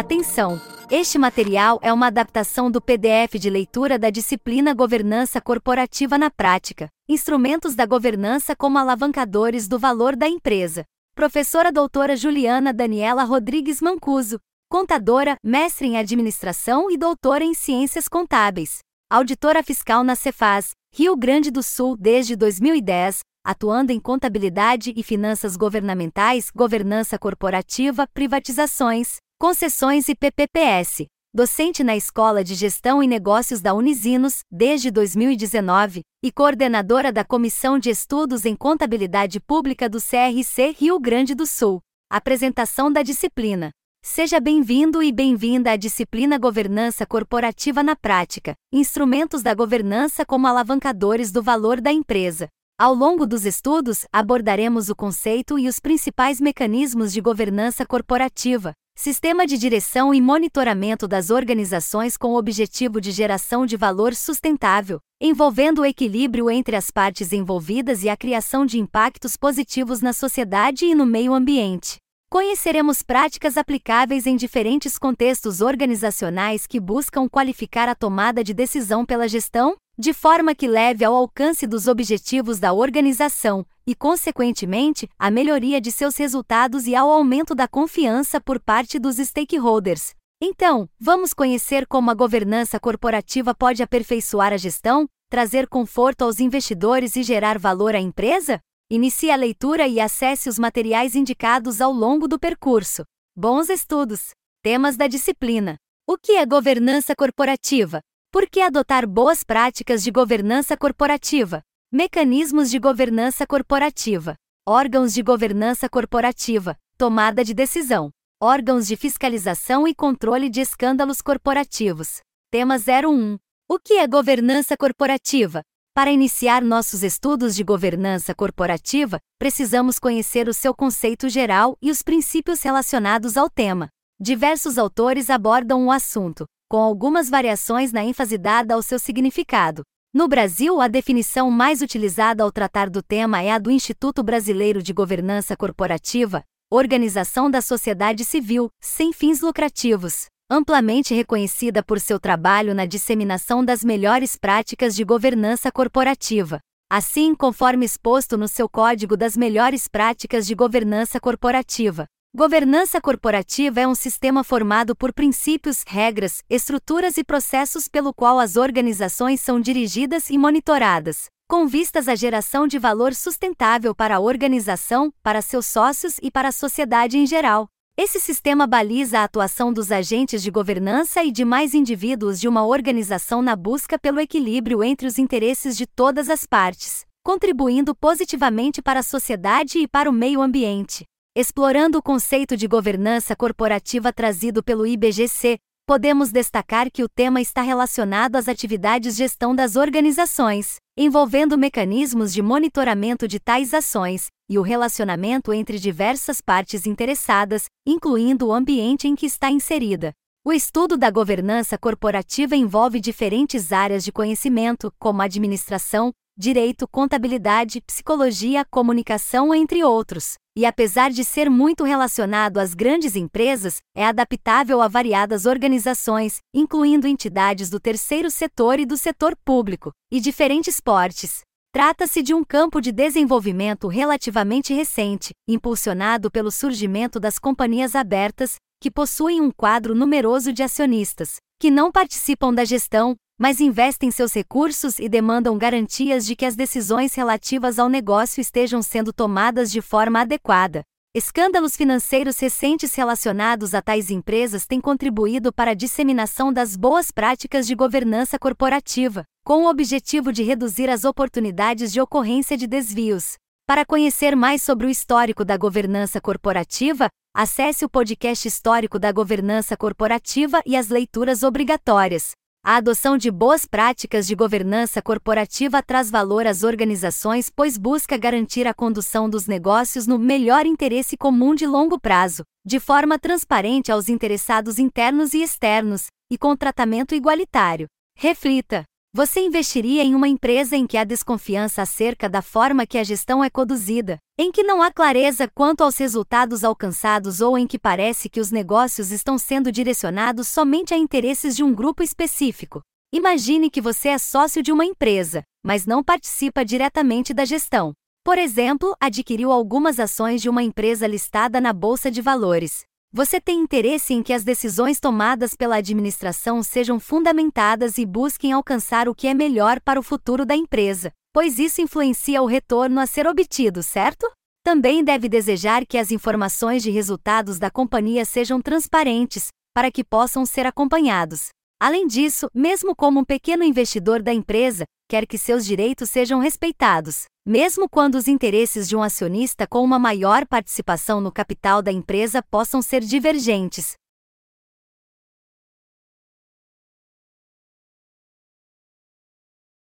Atenção! Este material é uma adaptação do PDF de leitura da disciplina Governança Corporativa na Prática, Instrumentos da Governança como Alavancadores do Valor da Empresa. Professora doutora Juliana Daniela Rodrigues Mancuso, contadora, mestre em Administração e doutora em Ciências Contábeis. Auditora fiscal na Cefaz, Rio Grande do Sul desde 2010, atuando em contabilidade e finanças governamentais, governança corporativa, privatizações, concessões e PPPS. Docente na Escola de Gestão e Negócios da Unisinos, desde 2019, e coordenadora da Comissão de Estudos em Contabilidade Pública do CRC Rio Grande do Sul. Apresentação da disciplina. Seja bem-vindo e bem-vinda à disciplina Governança Corporativa na Prática, instrumentos da governança como alavancadores do valor da empresa. Ao longo dos estudos, abordaremos o conceito e os principais mecanismos de governança corporativa, sistema de direção e monitoramento das organizações com o objetivo de geração de valor sustentável, envolvendo o equilíbrio entre as partes envolvidas e a criação de impactos positivos na sociedade e no meio ambiente. Conheceremos práticas aplicáveis em diferentes contextos organizacionais que buscam qualificar a tomada de decisão pela gestão, de forma que leve ao alcance dos objetivos da organização e, consequentemente, à melhoria de seus resultados e ao aumento da confiança por parte dos stakeholders. Então, vamos conhecer como a governança corporativa pode aperfeiçoar a gestão, trazer conforto aos investidores e gerar valor à empresa? Inicie a leitura e acesse os materiais indicados ao longo do percurso. Bons estudos! Temas da disciplina: O que é governança corporativa? Por que adotar boas práticas de governança corporativa? Mecanismos de governança corporativa. Órgãos de governança corporativa. Tomada de decisão. Órgãos de fiscalização e controle de escândalos corporativos. Tema 01. O que é governança corporativa? Para iniciar nossos estudos de governança corporativa, precisamos conhecer o seu conceito geral e os princípios relacionados ao tema. Diversos autores abordam o assunto, com algumas variações na ênfase dada ao seu significado. No Brasil, a definição mais utilizada ao tratar do tema é a do Instituto Brasileiro de Governança Corporativa, organização da sociedade civil, sem fins lucrativos, amplamente reconhecida por seu trabalho na disseminação das melhores práticas de governança corporativa. Assim, conforme exposto no seu Código das Melhores Práticas de Governança Corporativa, Governança corporativa é um sistema formado por princípios, regras, estruturas e processos pelo qual as organizações são dirigidas e monitoradas, com vistas à geração de valor sustentável para a organização, para seus sócios e para a sociedade em geral. Esse sistema baliza a atuação dos agentes de governança e demais indivíduos de uma organização na busca pelo equilíbrio entre os interesses de todas as partes, contribuindo positivamente para a sociedade e para o meio ambiente. Explorando o conceito de governança corporativa trazido pelo IBGC, podemos destacar que o tema está relacionado às atividades de gestão das organizações, envolvendo mecanismos de monitoramento de tais ações e o relacionamento entre diversas partes interessadas, incluindo o ambiente em que está inserida. O estudo da governança corporativa envolve diferentes áreas de conhecimento, como administração, direito, contabilidade, psicologia, comunicação, entre outros. E apesar de ser muito relacionado às grandes empresas, é adaptável a variadas organizações, incluindo entidades do terceiro setor e do setor público, e diferentes portes. Trata-se de um campo de desenvolvimento relativamente recente, impulsionado pelo surgimento das companhias abertas, que possuem um quadro numeroso de acionistas, que não participam da gestão, mas investem seus recursos e demandam garantias de que as decisões relativas ao negócio estejam sendo tomadas de forma adequada. Escândalos financeiros recentes relacionados a tais empresas têm contribuído para a disseminação das boas práticas de governança corporativa, com o objetivo de reduzir as oportunidades de ocorrência de desvios. Para conhecer mais sobre o histórico da governança corporativa, acesse o podcast Histórico da Governança Corporativa e as leituras obrigatórias. A adoção de boas práticas de governança corporativa traz valor às organizações, pois busca garantir a condução dos negócios no melhor interesse comum de longo prazo, de forma transparente aos interessados internos e externos, e com tratamento igualitário. Reflita! Você investiria em uma empresa em que há desconfiança acerca da forma que a gestão é conduzida, em que não há clareza quanto aos resultados alcançados ou em que parece que os negócios estão sendo direcionados somente a interesses de um grupo específico. Imagine que você é sócio de uma empresa, mas não participa diretamente da gestão. Por exemplo, adquiriu algumas ações de uma empresa listada na Bolsa de Valores. Você tem interesse em que as decisões tomadas pela administração sejam fundamentadas e busquem alcançar o que é melhor para o futuro da empresa, pois isso influencia o retorno a ser obtido, certo? Também deve desejar que as informações de resultados da companhia sejam transparentes, para que possam ser acompanhados. Além disso, mesmo como um pequeno investidor da empresa, quer que seus direitos sejam respeitados mesmo quando os interesses de um acionista com uma maior participação no capital da empresa possam ser divergentes.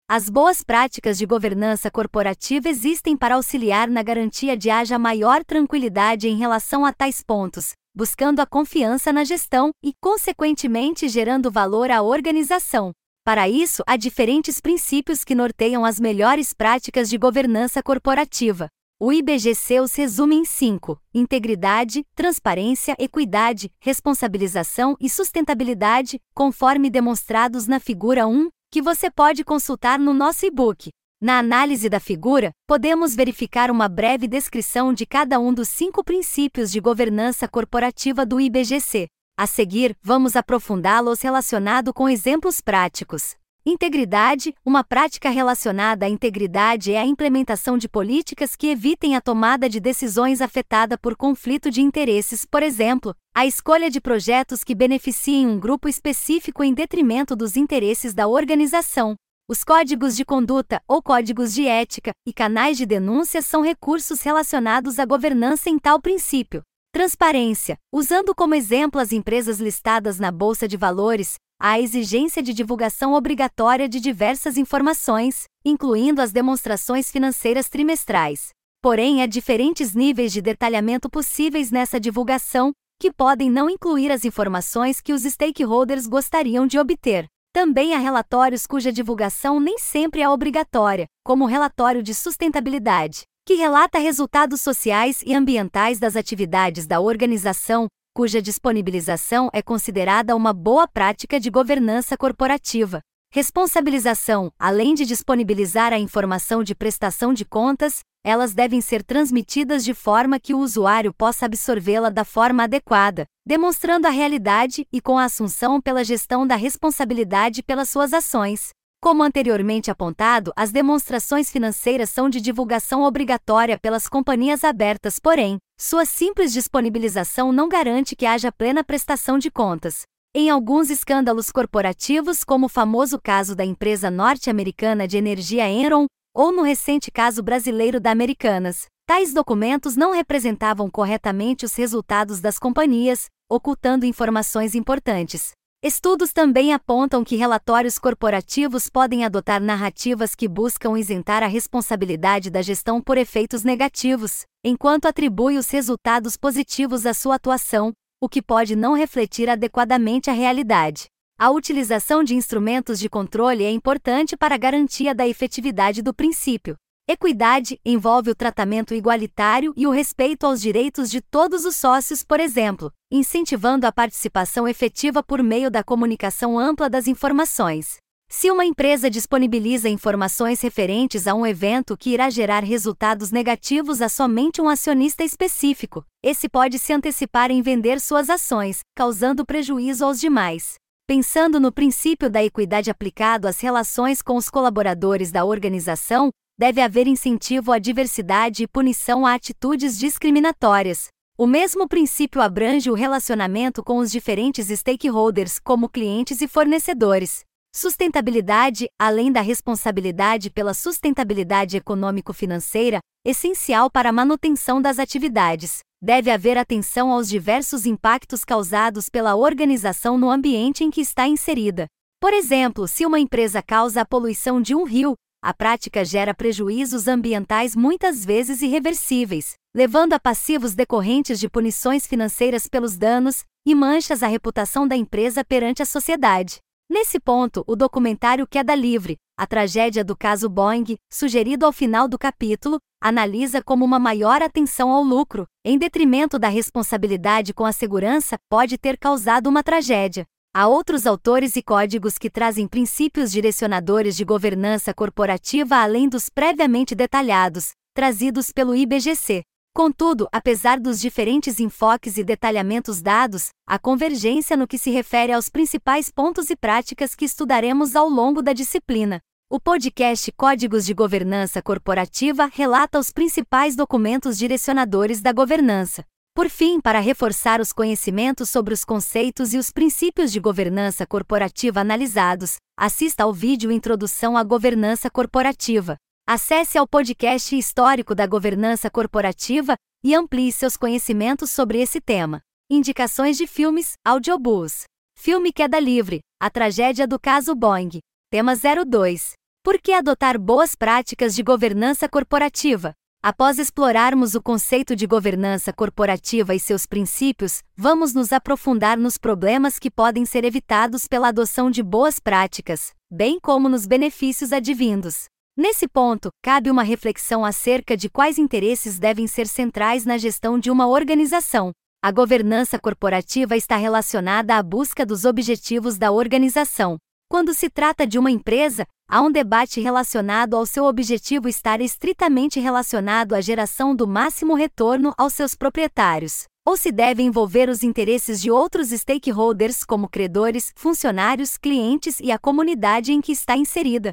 As boas práticas de governança corporativa existem para auxiliar na garantia de haja maior tranquilidade em relação a tais pontos, buscando a confiança na gestão e, consequentemente, gerando valor à organização. Para isso, há diferentes princípios que norteiam as melhores práticas de governança corporativa. O IBGC os resume em cinco: integridade, transparência, equidade, responsabilização e sustentabilidade, conforme demonstrados na figura 1, que você pode consultar no nosso e-book. Na análise da figura, podemos verificar uma breve descrição de cada um dos cinco princípios de governança corporativa do IBGC. A seguir, vamos aprofundá-los relacionado com exemplos práticos. Integridade: uma prática relacionada à integridade é a implementação de políticas que evitem a tomada de decisões afetada por conflito de interesses, por exemplo, a escolha de projetos que beneficiem um grupo específico em detrimento dos interesses da organização. Os códigos de conduta ou códigos de ética e canais de denúncia são recursos relacionados à governança em tal princípio. Transparência. Usando como exemplo as empresas listadas na Bolsa de Valores, há a exigência de divulgação obrigatória de diversas informações, incluindo as demonstrações financeiras trimestrais. Porém, há diferentes níveis de detalhamento possíveis nessa divulgação, que podem não incluir as informações que os stakeholders gostariam de obter. Também há relatórios cuja divulgação nem sempre é obrigatória, como o relatório de sustentabilidade que relata resultados sociais e ambientais das atividades da organização, cuja disponibilização é considerada uma boa prática de governança corporativa. Responsabilização: além de disponibilizar a informação de prestação de contas, elas devem ser transmitidas de forma que o usuário possa absorvê-la da forma adequada, demonstrando a realidade e com a assunção pela gestão da responsabilidade pelas suas ações. Como anteriormente apontado, as demonstrações financeiras são de divulgação obrigatória pelas companhias abertas, porém, sua simples disponibilização não garante que haja plena prestação de contas. Em alguns escândalos corporativos, como o famoso caso da empresa norte-americana de energia Enron, ou no recente caso brasileiro da Americanas, tais documentos não representavam corretamente os resultados das companhias, ocultando informações importantes. Estudos também apontam que relatórios corporativos podem adotar narrativas que buscam isentar a responsabilidade da gestão por efeitos negativos, enquanto atribui os resultados positivos à sua atuação, o que pode não refletir adequadamente a realidade. A utilização de instrumentos de controle é importante para a garantia da efetividade do princípio, Equidade envolve o tratamento igualitário e o respeito aos direitos de todos os sócios, por exemplo, incentivando a participação efetiva por meio da comunicação ampla das informações. Se uma empresa disponibiliza informações referentes a um evento que irá gerar resultados negativos a somente um acionista específico, esse pode se antecipar em vender suas ações, causando prejuízo aos demais. Pensando no princípio da equidade aplicado às relações com os colaboradores da organização, deve haver incentivo à diversidade e punição a atitudes discriminatórias. O mesmo princípio abrange o relacionamento com os diferentes stakeholders, como clientes e fornecedores. Sustentabilidade, além da responsabilidade pela sustentabilidade econômico-financeira, essencial para a manutenção das atividades. Deve haver atenção aos diversos impactos causados pela organização no ambiente em que está inserida. Por exemplo, se uma empresa causa a poluição de um rio, a prática gera prejuízos ambientais muitas vezes irreversíveis, levando a passivos decorrentes de punições financeiras pelos danos e manchas a reputação da empresa perante a sociedade. Nesse ponto, o documentário Queda Livre, a tragédia do caso Boeing, sugerido ao final do capítulo, analisa como uma maior atenção ao lucro, em detrimento da responsabilidade com a segurança, pode ter causado uma tragédia. Há outros autores e códigos que trazem princípios direcionadores de governança corporativa além dos previamente detalhados, trazidos pelo IBGC. Contudo, apesar dos diferentes enfoques e detalhamentos dados, há convergência no que se refere aos principais pontos e práticas que estudaremos ao longo da disciplina. O podcast Códigos de Governança Corporativa relata os principais documentos direcionadores da governança. Por fim, para reforçar os conhecimentos sobre os conceitos e os princípios de governança corporativa analisados, assista ao vídeo Introdução à Governança Corporativa. Acesse ao podcast histórico da governança corporativa e amplie seus conhecimentos sobre esse tema. Indicações de filmes, audiobooks. Filme Queda Livre, A Tragédia do Caso Boeing. Tema 02. Por que adotar boas práticas de governança corporativa? Após explorarmos o conceito de governança corporativa e seus princípios, vamos nos aprofundar nos problemas que podem ser evitados pela adoção de boas práticas, bem como nos benefícios advindos. Nesse ponto, cabe uma reflexão acerca de quais interesses devem ser centrais na gestão de uma organização. A governança corporativa está relacionada à busca dos objetivos da organização. Quando se trata de uma empresa, há um debate relacionado ao seu objetivo estar estritamente relacionado à geração do máximo retorno aos seus proprietários, ou se deve envolver os interesses de outros stakeholders como credores, funcionários, clientes e a comunidade em que está inserida.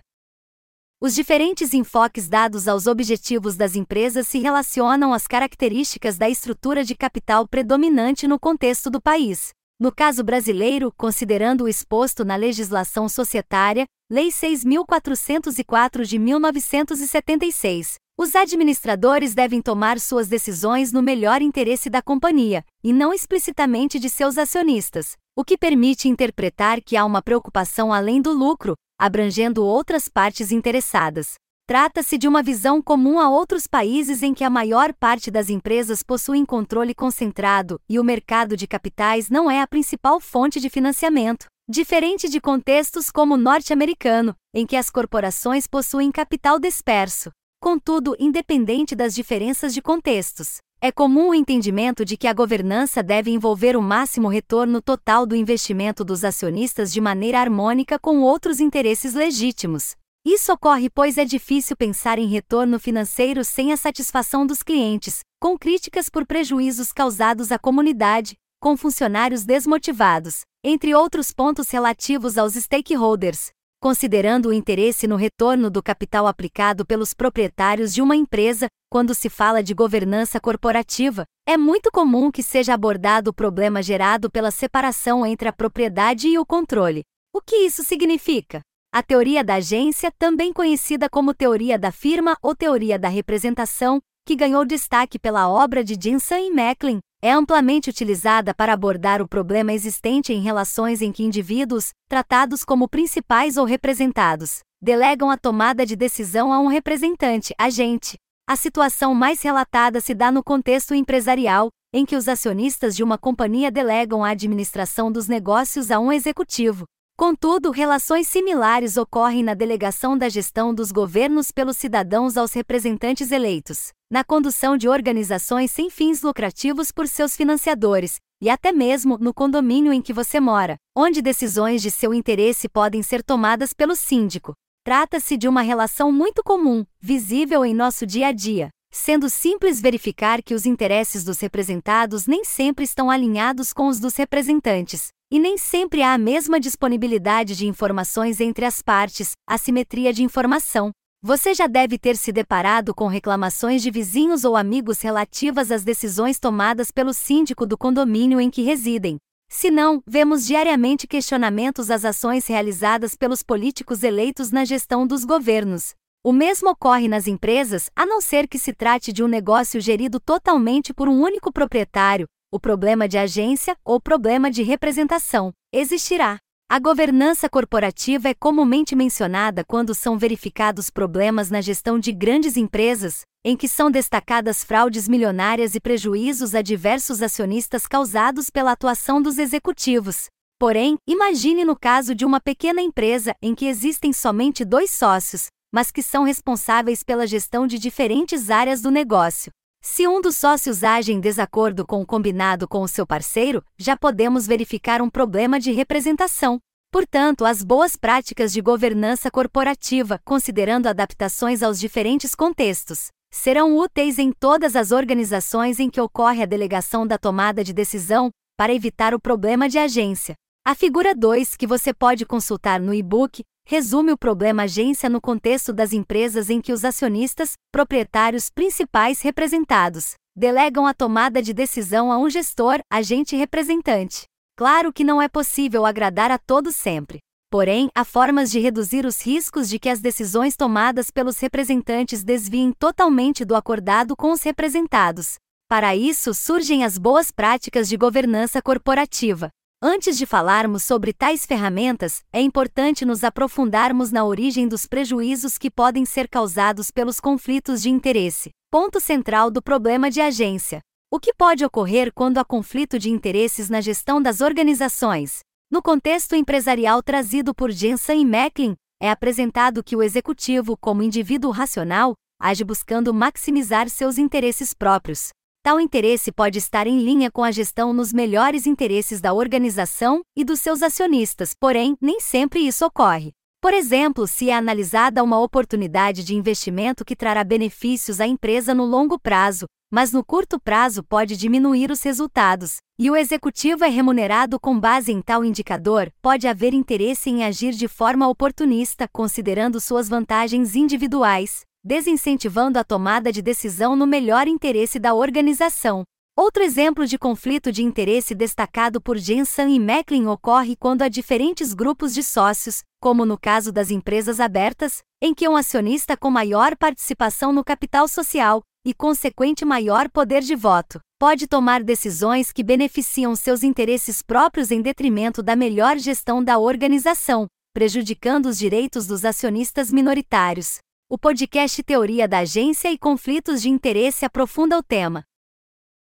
Os diferentes enfoques dados aos objetivos das empresas se relacionam às características da estrutura de capital predominante no contexto do país. No caso brasileiro, considerando o exposto na legislação societária, Lei 6.404 de 1976, os administradores devem tomar suas decisões no melhor interesse da companhia, e não explicitamente de seus acionistas, o que permite interpretar que há uma preocupação além do lucro, abrangendo outras partes interessadas. Trata-se de uma visão comum a outros países em que a maior parte das empresas possuem controle concentrado e o mercado de capitais não é a principal fonte de financiamento, diferente de contextos como o norte-americano, em que as corporações possuem capital disperso. Contudo, independente das diferenças de contextos, é comum o entendimento de que a governança deve envolver o máximo retorno total do investimento dos acionistas de maneira harmônica com outros interesses legítimos. Isso ocorre pois é difícil pensar em retorno financeiro sem a satisfação dos clientes, com críticas por prejuízos causados à comunidade, com funcionários desmotivados, entre outros pontos relativos aos stakeholders, considerando o interesse no retorno do capital aplicado pelos proprietários de uma empresa, quando se fala de governança corporativa, é muito comum que seja abordado o problema gerado pela separação entre a propriedade e o controle. O que isso significa? A teoria da agência, também conhecida como teoria da firma ou teoria da representação, que ganhou destaque pela obra de Jensen e Macklin, é amplamente utilizada para abordar o problema existente em relações em que indivíduos, tratados como principais ou representados, delegam a tomada de decisão a um representante, agente. A situação mais relatada se dá no contexto empresarial, em que os acionistas de uma companhia delegam a administração dos negócios a um executivo. Contudo, relações similares ocorrem na delegação da gestão dos governos pelos cidadãos aos representantes eleitos, na condução de organizações sem fins lucrativos por seus financiadores, e até mesmo no condomínio em que você mora, onde decisões de seu interesse podem ser tomadas pelo síndico. Trata-se de uma relação muito comum, visível em nosso dia a dia, sendo simples verificar que os interesses dos representados nem sempre estão alinhados com os dos representantes, e nem sempre há a mesma disponibilidade de informações entre as partes, assimetria de informação. Você já deve ter se deparado com reclamações de vizinhos ou amigos relativas às decisões tomadas pelo síndico do condomínio em que residem. Se não, vemos diariamente questionamentos às ações realizadas pelos políticos eleitos na gestão dos governos. O mesmo ocorre nas empresas, a não ser que se trate de um negócio gerido totalmente por um único proprietário, o problema de agência ou problema de representação existirá. A governança corporativa é comumente mencionada quando são verificados problemas na gestão de grandes empresas, em que são destacadas fraudes milionárias e prejuízos a diversos acionistas causados pela atuação dos executivos. Porém, imagine no caso de uma pequena empresa em que existem somente dois sócios, mas que são responsáveis pela gestão de diferentes áreas do negócio. Se um dos sócios age em desacordo com o combinado com o seu parceiro, já podemos verificar um problema de representação. Portanto, as boas práticas de governança corporativa, considerando adaptações aos diferentes contextos, serão úteis em todas as organizações em que ocorre a delegação da tomada de decisão, para evitar o problema de agência. A figura 2, que você pode consultar no e-book, resume o problema agência no contexto das empresas em que os acionistas, proprietários principais representados, delegam a tomada de decisão a um gestor, agente representante. Claro que não é possível agradar a todos sempre. Porém, há formas de reduzir os riscos de que as decisões tomadas pelos representantes desviem totalmente do acordado com os representados. Para isso surgem as boas práticas de governança corporativa. Antes de falarmos sobre tais ferramentas, é importante nos aprofundarmos na origem dos prejuízos que podem ser causados pelos conflitos de interesse. Ponto central do problema de agência. O que pode ocorrer quando há conflito de interesses na gestão das organizações? No contexto empresarial trazido por Jensen e Macklin, é apresentado que o executivo, como indivíduo racional, age buscando maximizar seus interesses próprios. Tal interesse pode estar em linha com a gestão nos melhores interesses da organização e dos seus acionistas, porém, nem sempre isso ocorre. Por exemplo, se é analisada uma oportunidade de investimento que trará benefícios à empresa no longo prazo, mas no curto prazo pode diminuir os resultados, e o executivo é remunerado com base em tal indicador, pode haver interesse em agir de forma oportunista, considerando suas vantagens individuais, desincentivando a tomada de decisão no melhor interesse da organização. Outro exemplo de conflito de interesse destacado por Jensen e Macklin ocorre quando há diferentes grupos de sócios, como no caso das empresas abertas, em que um acionista com maior participação no capital social e consequente maior poder de voto pode tomar decisões que beneficiam seus interesses próprios em detrimento da melhor gestão da organização, prejudicando os direitos dos acionistas minoritários. O podcast Teoria da Agência e Conflitos de Interesse aprofunda o tema.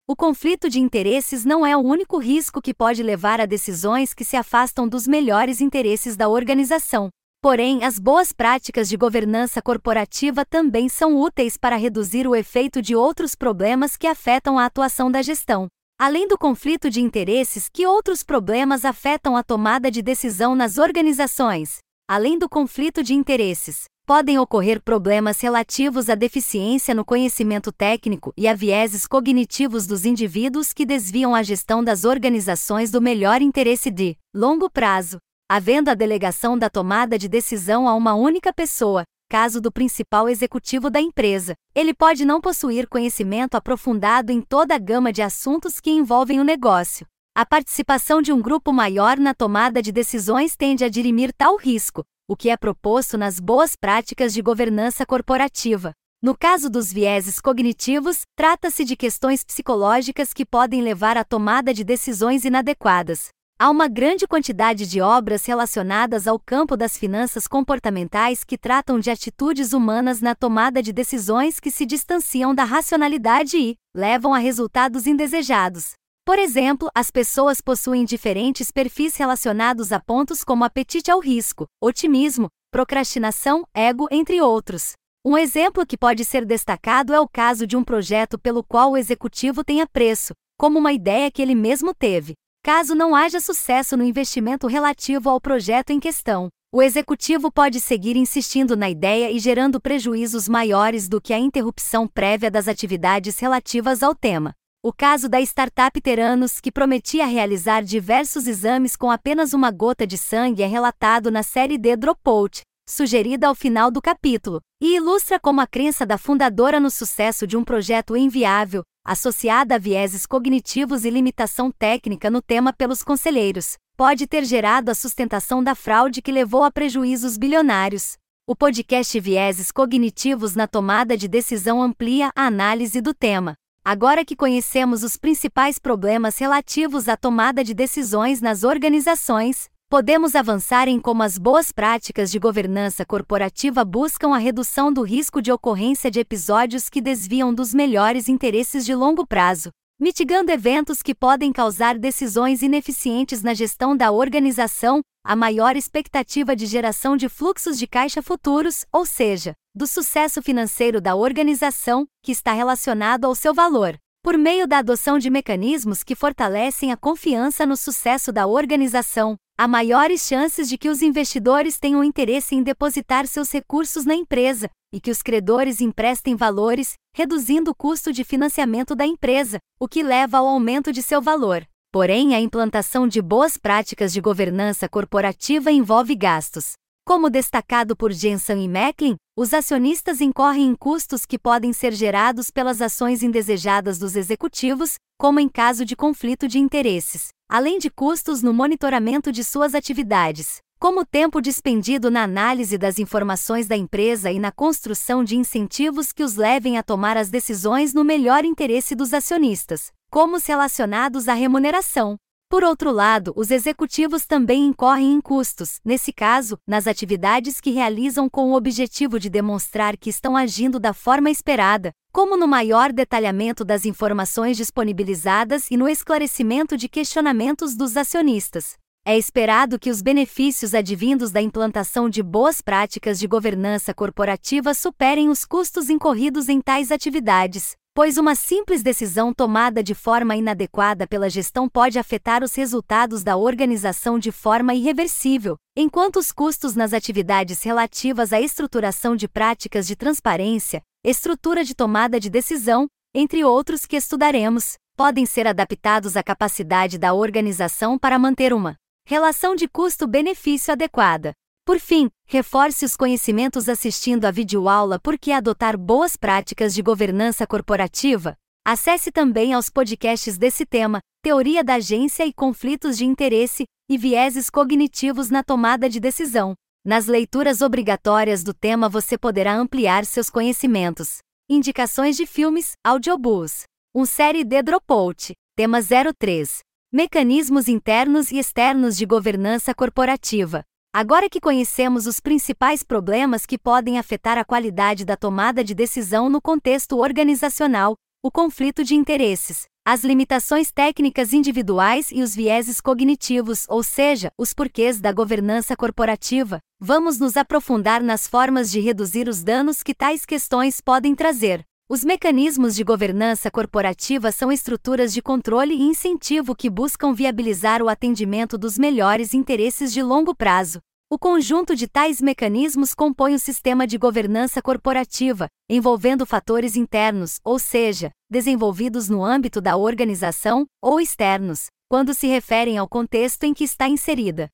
O conflito de interesses não é o único risco que pode levar a decisões que se afastam dos melhores interesses da organização. Porém, as boas práticas de governança corporativa também são úteis para reduzir o efeito de outros problemas que afetam a atuação da gestão. Além do conflito de interesses, que outros problemas afetam a tomada de decisão nas organizações? Além do conflito de interesses, podem ocorrer problemas relativos à deficiência no conhecimento técnico e a vieses cognitivos dos indivíduos que desviam a gestão das organizações do melhor interesse de longo prazo, havendo a delegação da tomada de decisão a uma única pessoa, caso do principal executivo da empresa. Ele pode não possuir conhecimento aprofundado em toda a gama de assuntos que envolvem o negócio. A participação de um grupo maior na tomada de decisões tende a dirimir tal risco, o que é proposto nas boas práticas de governança corporativa. No caso dos vieses cognitivos, trata-se de questões psicológicas que podem levar à tomada de decisões inadequadas. Há uma grande quantidade de obras relacionadas ao campo das finanças comportamentais que tratam de atitudes humanas na tomada de decisões que se distanciam da racionalidade e levam a resultados indesejados. Por exemplo, as pessoas possuem diferentes perfis relacionados a pontos como apetite ao risco, otimismo, procrastinação, ego, entre outros. Um exemplo que pode ser destacado é o caso de um projeto pelo qual o executivo tem apreço, como uma ideia que ele mesmo teve. Caso não haja sucesso no investimento relativo ao projeto em questão, o executivo pode seguir insistindo na ideia e gerando prejuízos maiores do que a interrupção prévia das atividades relativas ao tema. O caso da startup Teranos, que prometia realizar diversos exames com apenas uma gota de sangue, é relatado na série D Dropout, sugerida ao final do capítulo, e ilustra como a crença da fundadora no sucesso de um projeto inviável, associada a vieses cognitivos e limitação técnica no tema pelos conselheiros, pode ter gerado a sustentação da fraude que levou a prejuízos bilionários. O podcast Vieses Cognitivos na Tomada de Decisão amplia a análise do tema. Agora que conhecemos os principais problemas relativos à tomada de decisões nas organizações, podemos avançar em como as boas práticas de governança corporativa buscam a redução do risco de ocorrência de episódios que desviam dos melhores interesses de longo prazo. Mitigando eventos que podem causar decisões ineficientes na gestão da organização, a maior expectativa de geração de fluxos de caixa futuros, ou seja, do sucesso financeiro da organização, que está relacionado ao seu valor. Por meio da adoção de mecanismos que fortalecem a confiança no sucesso da organização, há maiores chances de que os investidores tenham interesse em depositar seus recursos na empresa e que os credores emprestem valores, reduzindo o custo de financiamento da empresa, o que leva ao aumento de seu valor. Porém, a implantação de boas práticas de governança corporativa envolve gastos. Como destacado por Jensen e Macklin, os acionistas incorrem em custos que podem ser gerados pelas ações indesejadas dos executivos, como em caso de conflito de interesses, além de custos no monitoramento de suas atividades, como o tempo dispendido na análise das informações da empresa e na construção de incentivos que os levem a tomar as decisões no melhor interesse dos acionistas, como os relacionados à remuneração, por outro lado, os executivos também incorrem em custos, nesse caso, nas atividades que realizam com o objetivo de demonstrar que estão agindo da forma esperada, como no maior detalhamento das informações disponibilizadas e no esclarecimento de questionamentos dos acionistas. É esperado que os benefícios advindos da implantação de boas práticas de governança corporativa superem os custos incorridos em tais atividades, pois uma simples decisão tomada de forma inadequada pela gestão pode afetar os resultados da organização de forma irreversível, enquanto os custos nas atividades relativas à estruturação de práticas de transparência, estrutura de tomada de decisão, entre outros que estudaremos, podem ser adaptados à capacidade da organização para manter uma relação de custo-benefício adequada. Por fim, reforce os conhecimentos assistindo a videoaula Por que adotar boas práticas de governança corporativa. Acesse também aos podcasts desse tema, Teoria da Agência e Conflitos de Interesse e Vieses Cognitivos na Tomada de Decisão. Nas leituras obrigatórias do tema você poderá ampliar seus conhecimentos. Indicações de filmes, audiobooks. Um série de Dropout. Tema 03. Mecanismos internos e externos de governança corporativa. Agora que conhecemos os principais problemas que podem afetar a qualidade da tomada de decisão no contexto organizacional, o conflito de interesses, as limitações técnicas individuais e os vieses cognitivos, ou seja, os porquês da governança corporativa, vamos nos aprofundar nas formas de reduzir os danos que tais questões podem trazer. Os mecanismos de governança corporativa são estruturas de controle e incentivo que buscam viabilizar o atendimento dos melhores interesses de longo prazo. O conjunto de tais mecanismos compõe o sistema de governança corporativa, envolvendo fatores internos, ou seja, desenvolvidos no âmbito da organização, ou externos, quando se referem ao contexto em que está inserida.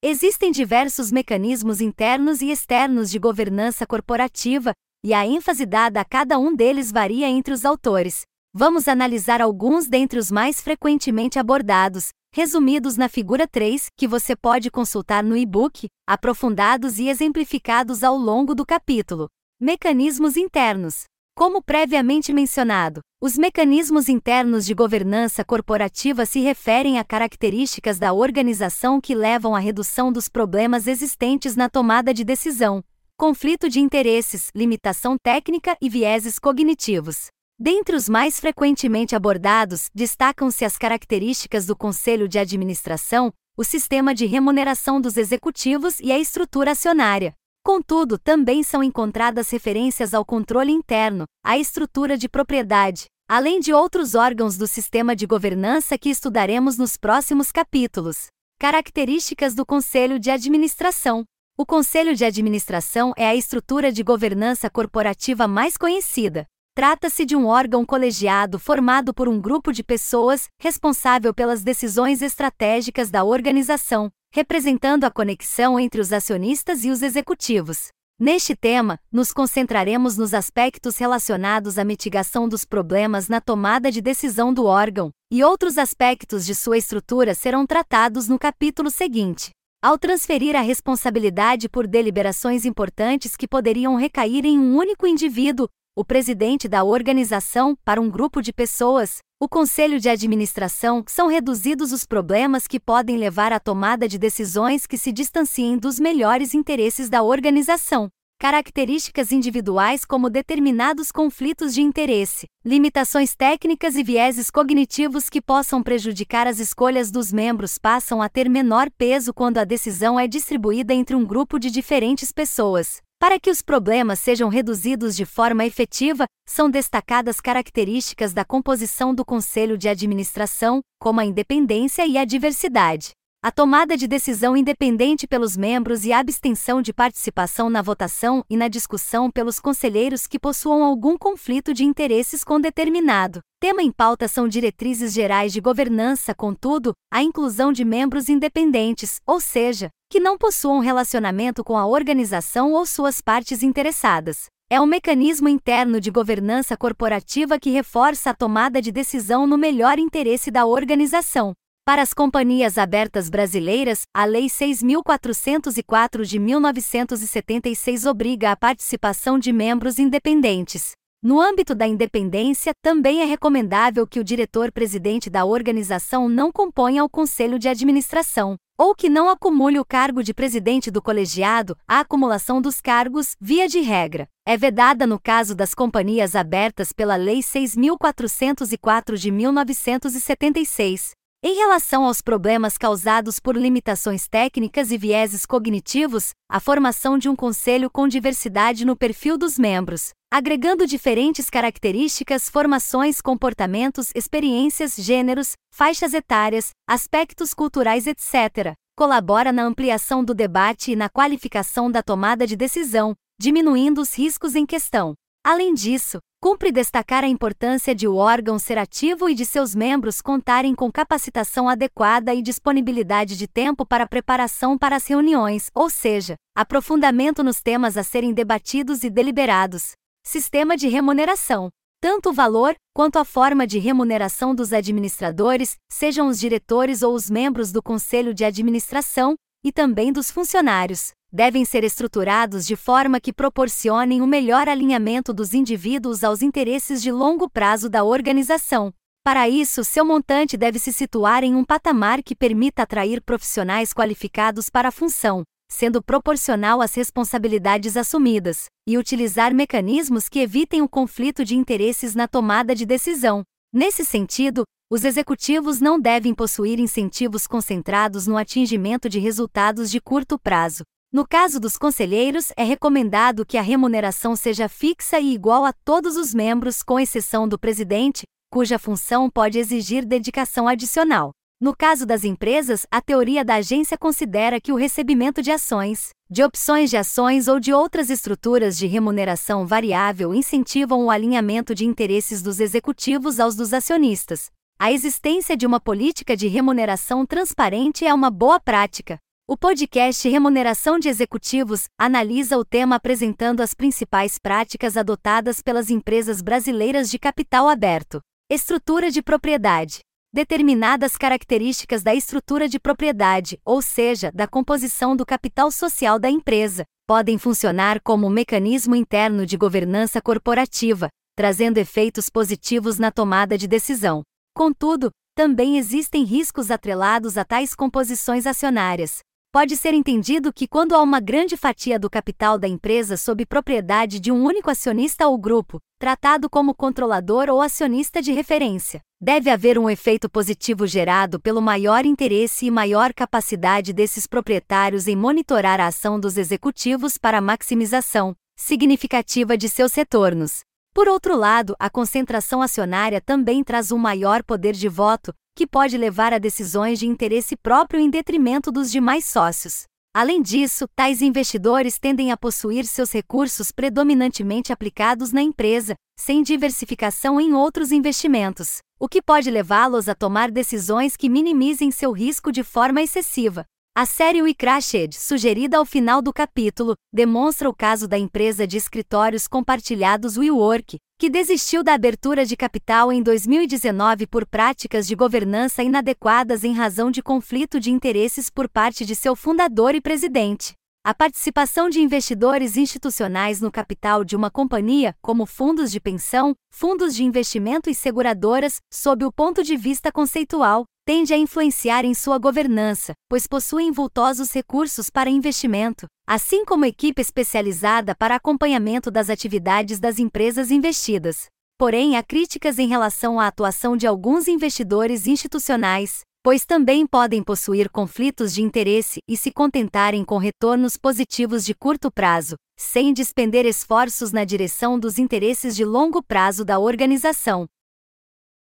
Existem diversos mecanismos internos e externos de governança corporativa, e a ênfase dada a cada um deles varia entre os autores. Vamos analisar alguns dentre os mais frequentemente abordados, resumidos na figura 3, que você pode consultar no e-book, aprofundados e exemplificados ao longo do capítulo. Mecanismos internos. Como previamente mencionado, os mecanismos internos de governança corporativa se referem a características da organização que levam à redução dos problemas existentes na tomada de decisão, conflito de interesses, limitação técnica e vieses cognitivos. Dentre os mais frequentemente abordados, destacam-se as características do conselho de administração, o sistema de remuneração dos executivos e a estrutura acionária. Contudo, também são encontradas referências ao controle interno, à estrutura de propriedade, além de outros órgãos do sistema de governança que estudaremos nos próximos capítulos. Características do Conselho de Administração. O Conselho de Administração é a estrutura de governança corporativa mais conhecida. Trata-se de um órgão colegiado formado por um grupo de pessoas responsável pelas decisões estratégicas da organização, representando a conexão entre os acionistas e os executivos. Neste tema, nos concentraremos nos aspectos relacionados à mitigação dos problemas na tomada de decisão do órgão, e outros aspectos de sua estrutura serão tratados no capítulo seguinte. Ao transferir a responsabilidade por deliberações importantes que poderiam recair em um único indivíduo, o presidente da organização, para um grupo de pessoas, o conselho de administração, são reduzidos os problemas que podem levar à tomada de decisões que se distanciem dos melhores interesses da organização. Características individuais como determinados conflitos de interesse, limitações técnicas e vieses cognitivos que possam prejudicar as escolhas dos membros passam a ter menor peso quando a decisão é distribuída entre um grupo de diferentes pessoas. Para que os problemas sejam reduzidos de forma efetiva, são destacadas características da composição do conselho de administração, como a independência e a diversidade a tomada de decisão independente pelos membros e a abstenção de participação na votação e na discussão pelos conselheiros que possuam algum conflito de interesses com determinado. Tema em pauta são diretrizes gerais de governança, contudo, a inclusão de membros independentes, ou seja, que não possuam relacionamento com a organização ou suas partes interessadas. É um mecanismo interno de governança corporativa que reforça a tomada de decisão no melhor interesse da organização. Para as companhias abertas brasileiras, a Lei 6.404 de 1976 obriga a participação de membros independentes. No âmbito da independência, também é recomendável que o diretor-presidente da organização não componha o conselho de administração, ou que não acumule o cargo de presidente do colegiado, a acumulação dos cargos, via de regra, é vedada no caso das companhias abertas pela Lei 6.404 de 1976. Em relação aos problemas causados por limitações técnicas e vieses cognitivos, a formação de um conselho com diversidade no perfil dos membros, agregando diferentes características, formações, comportamentos, experiências, gêneros, faixas etárias, aspectos culturais, etc., colabora na ampliação do debate e na qualificação da tomada de decisão, diminuindo os riscos em questão. Além disso, cumpre destacar a importância de o órgão ser ativo e de seus membros contarem com capacitação adequada e disponibilidade de tempo para preparação para as reuniões, ou seja, aprofundamento nos temas a serem debatidos e deliberados. Sistema de remuneração. Tanto o valor quanto a forma de remuneração dos administradores, sejam os diretores ou os membros do conselho de administração, e também dos funcionários, devem ser estruturados de forma que proporcionem o melhor alinhamento dos indivíduos aos interesses de longo prazo da organização. Para isso, seu montante deve se situar em um patamar que permita atrair profissionais qualificados para a função, sendo proporcional às responsabilidades assumidas, e utilizar mecanismos que evitem o conflito de interesses na tomada de decisão. Nesse sentido, os executivos não devem possuir incentivos concentrados no atingimento de resultados de curto prazo, no caso dos conselheiros, é recomendado que a remuneração seja fixa e igual a todos os membros, com exceção do presidente, cuja função pode exigir dedicação adicional. No caso das empresas, a teoria da agência considera que o recebimento de ações, de opções de ações ou de outras estruturas de remuneração variável incentivam o alinhamento de interesses dos executivos aos dos acionistas. A existência de uma política de remuneração transparente é uma boa prática, o podcast Remuneração de Executivos analisa o tema apresentando as principais práticas adotadas pelas empresas brasileiras de capital aberto. Estrutura de propriedade. Determinadas características da estrutura de propriedade, ou seja, da composição do capital social da empresa, podem funcionar como um mecanismo interno de governança corporativa, trazendo efeitos positivos na tomada de decisão. Contudo, também existem riscos atrelados a tais composições acionárias, pode ser entendido que quando há uma grande fatia do capital da empresa sob propriedade de um único acionista ou grupo, tratado como controlador ou acionista de referência, deve haver um efeito positivo gerado pelo maior interesse e maior capacidade desses proprietários em monitorar a ação dos executivos para a maximização significativa de seus retornos. Por outro lado, a concentração acionária também traz um maior poder de voto, que pode levar a decisões de interesse próprio em detrimento dos demais sócios. Além disso, tais investidores tendem a possuir seus recursos predominantemente aplicados na empresa, sem diversificação em outros investimentos, o que pode levá-los a tomar decisões que minimizem seu risco de forma excessiva. A série We Crashed, sugerida ao final do capítulo, demonstra o caso da empresa de escritórios compartilhados WeWork, que desistiu da abertura de capital em 2019 por práticas de governança inadequadas em razão de conflito de interesses por parte de seu fundador e presidente. A participação de investidores institucionais no capital de uma companhia, como fundos de pensão, fundos de investimento e seguradoras, sob o ponto de vista conceitual, tende a influenciar em sua governança, pois possuem vultosos recursos para investimento, assim como equipe especializada para acompanhamento das atividades das empresas investidas. Porém, há críticas em relação à atuação de alguns investidores institucionais, pois também podem possuir conflitos de interesse e se contentarem com retornos positivos de curto prazo, sem despender esforços na direção dos interesses de longo prazo da organização.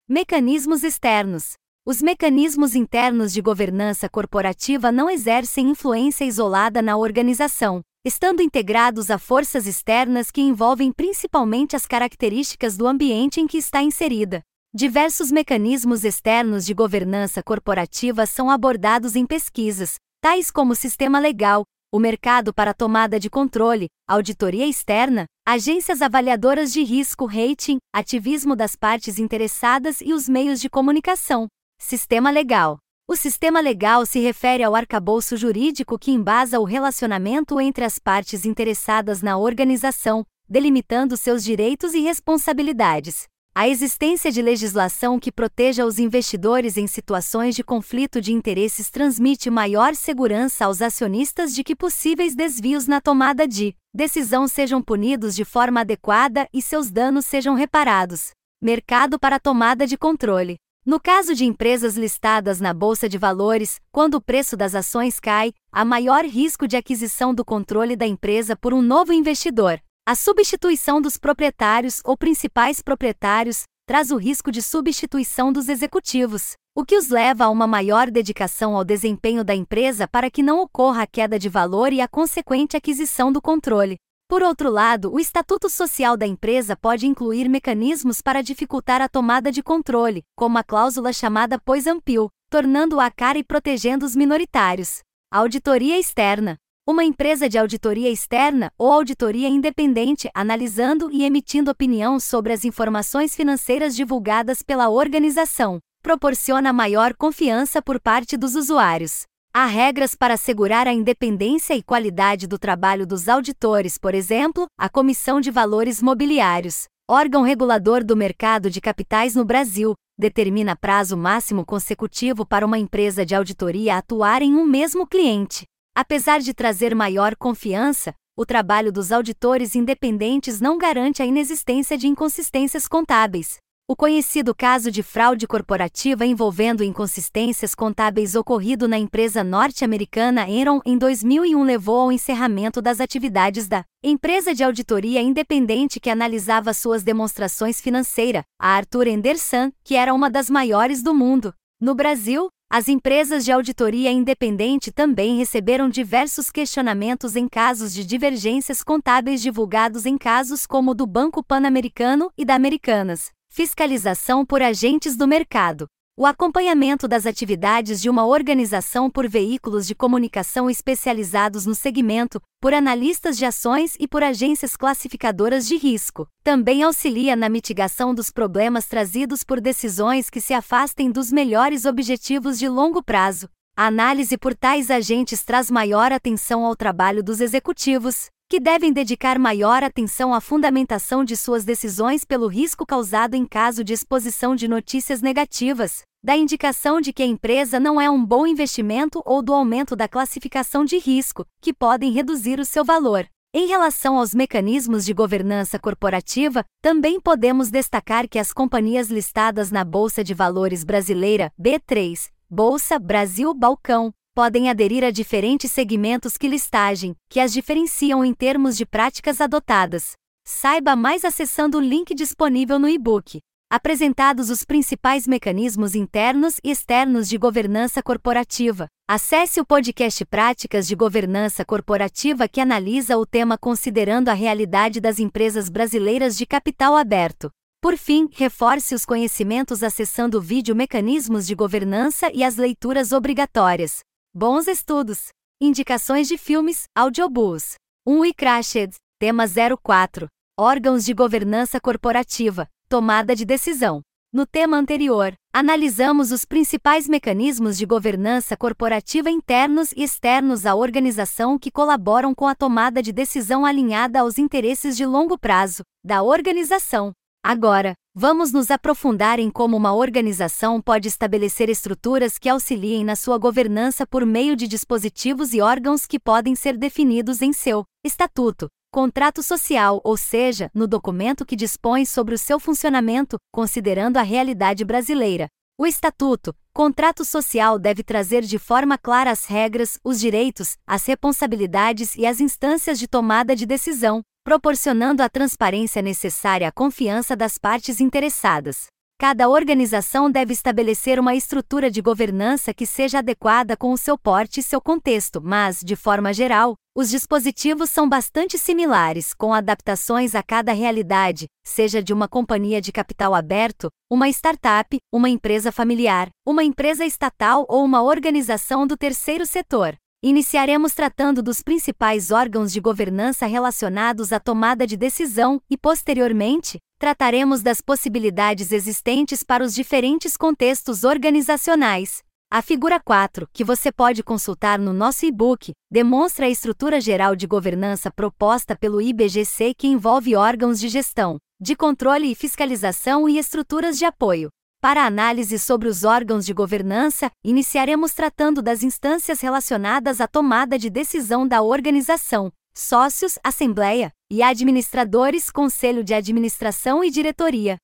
Mecanismos externos. Os mecanismos internos de governança corporativa não exercem influência isolada na organização, estando integrados a forças externas que envolvem principalmente as características do ambiente em que está inserida. Diversos mecanismos externos de governança corporativa são abordados em pesquisas, tais como o sistema legal, o mercado para tomada de controle, auditoria externa, agências avaliadoras de risco, rating, ativismo das partes interessadas e os meios de comunicação. Sistema legal. O sistema legal se refere ao arcabouço jurídico que embasa o relacionamento entre as partes interessadas na organização, delimitando seus direitos e responsabilidades. A existência de legislação que proteja os investidores em situações de conflito de interesses transmite maior segurança aos acionistas de que possíveis desvios na tomada de decisão sejam punidos de forma adequada e seus danos sejam reparados. Mercado para tomada de controle. No caso de empresas listadas na Bolsa de Valores, quando o preço das ações cai, há maior risco de aquisição do controle da empresa por um novo investidor. A substituição dos proprietários ou principais proprietários traz o risco de substituição dos executivos, o que os leva a uma maior dedicação ao desempenho da empresa para que não ocorra a queda de valor e a consequente aquisição do controle. Por outro lado, o estatuto social da empresa pode incluir mecanismos para dificultar a tomada de controle, como a cláusula chamada poison pill, tornando-a cara e protegendo os minoritários. Auditoria externa. Uma empresa de auditoria externa ou auditoria independente analisando e emitindo opinião sobre as informações financeiras divulgadas pela organização, proporciona maior confiança por parte dos usuários. Há regras para assegurar a independência e qualidade do trabalho dos auditores, por exemplo, a Comissão de Valores Mobiliários, órgão regulador do mercado de capitais no Brasil, determina prazo máximo consecutivo para uma empresa de auditoria atuar em um mesmo cliente. Apesar de trazer maior confiança, o trabalho dos auditores independentes não garante a inexistência de inconsistências contábeis. O conhecido caso de fraude corporativa envolvendo inconsistências contábeis ocorrido na empresa norte-americana Enron em 2001 levou ao encerramento das atividades da empresa de auditoria independente que analisava suas demonstrações financeiras, a Arthur Anderson, que era uma das maiores do mundo. No Brasil, as empresas de auditoria independente também receberam diversos questionamentos em casos de divergências contábeis divulgados em casos como o do Banco Pan-Americano e da Americanas fiscalização por agentes do mercado, o acompanhamento das atividades de uma organização por veículos de comunicação especializados no segmento, por analistas de ações e por agências classificadoras de risco. Também auxilia na mitigação dos problemas trazidos por decisões que se afastem dos melhores objetivos de longo prazo. A análise por tais agentes traz maior atenção ao trabalho dos executivos, que devem dedicar maior atenção à fundamentação de suas decisões pelo risco causado em caso de exposição de notícias negativas, da indicação de que a empresa não é um bom investimento ou do aumento da classificação de risco, que podem reduzir o seu valor. Em relação aos mecanismos de governança corporativa, também podemos destacar que as companhias listadas na Bolsa de Valores Brasileira, B3, Bolsa Brasil Balcão, podem aderir a diferentes segmentos que listagem, que as diferenciam em termos de práticas adotadas. Saiba mais acessando o link disponível no e-book. Apresentados os principais mecanismos internos e externos de governança corporativa. Acesse o podcast Práticas de Governança Corporativa que analisa o tema considerando a realidade das empresas brasileiras de capital aberto. Por fim, reforce os conhecimentos acessando o vídeo Mecanismos de Governança e as leituras obrigatórias. Bons estudos! Indicações de filmes, audiobooks. 1 um e Crashed, tema 04. Órgãos de governança corporativa, tomada de decisão. No tema anterior, analisamos os principais mecanismos de governança corporativa internos e externos à organização que colaboram com a tomada de decisão alinhada aos interesses de longo prazo da organização. Agora, Vamos nos aprofundar em como uma organização pode estabelecer estruturas que auxiliem na sua governança por meio de dispositivos e órgãos que podem ser definidos em seu estatuto, contrato social, ou seja, no documento que dispõe sobre o seu funcionamento, considerando a realidade brasileira. O estatuto, contrato social deve trazer de forma clara as regras, os direitos, as responsabilidades e as instâncias de tomada de decisão, proporcionando a transparência necessária à confiança das partes interessadas. Cada organização deve estabelecer uma estrutura de governança que seja adequada com o seu porte e seu contexto, mas, de forma geral, os dispositivos são bastante similares, com adaptações a cada realidade, seja de uma companhia de capital aberto, uma startup, uma empresa familiar, uma empresa estatal ou uma organização do terceiro setor. Iniciaremos tratando dos principais órgãos de governança relacionados à tomada de decisão e, posteriormente, trataremos das possibilidades existentes para os diferentes contextos organizacionais. A figura 4, que você pode consultar no nosso e-book, demonstra a estrutura geral de governança proposta pelo IBGC que envolve órgãos de gestão, de controle e fiscalização e estruturas de apoio. Para análise sobre os órgãos de governança, iniciaremos tratando das instâncias relacionadas à tomada de decisão da organização, sócios, assembleia, e administradores, conselho de administração e diretoria.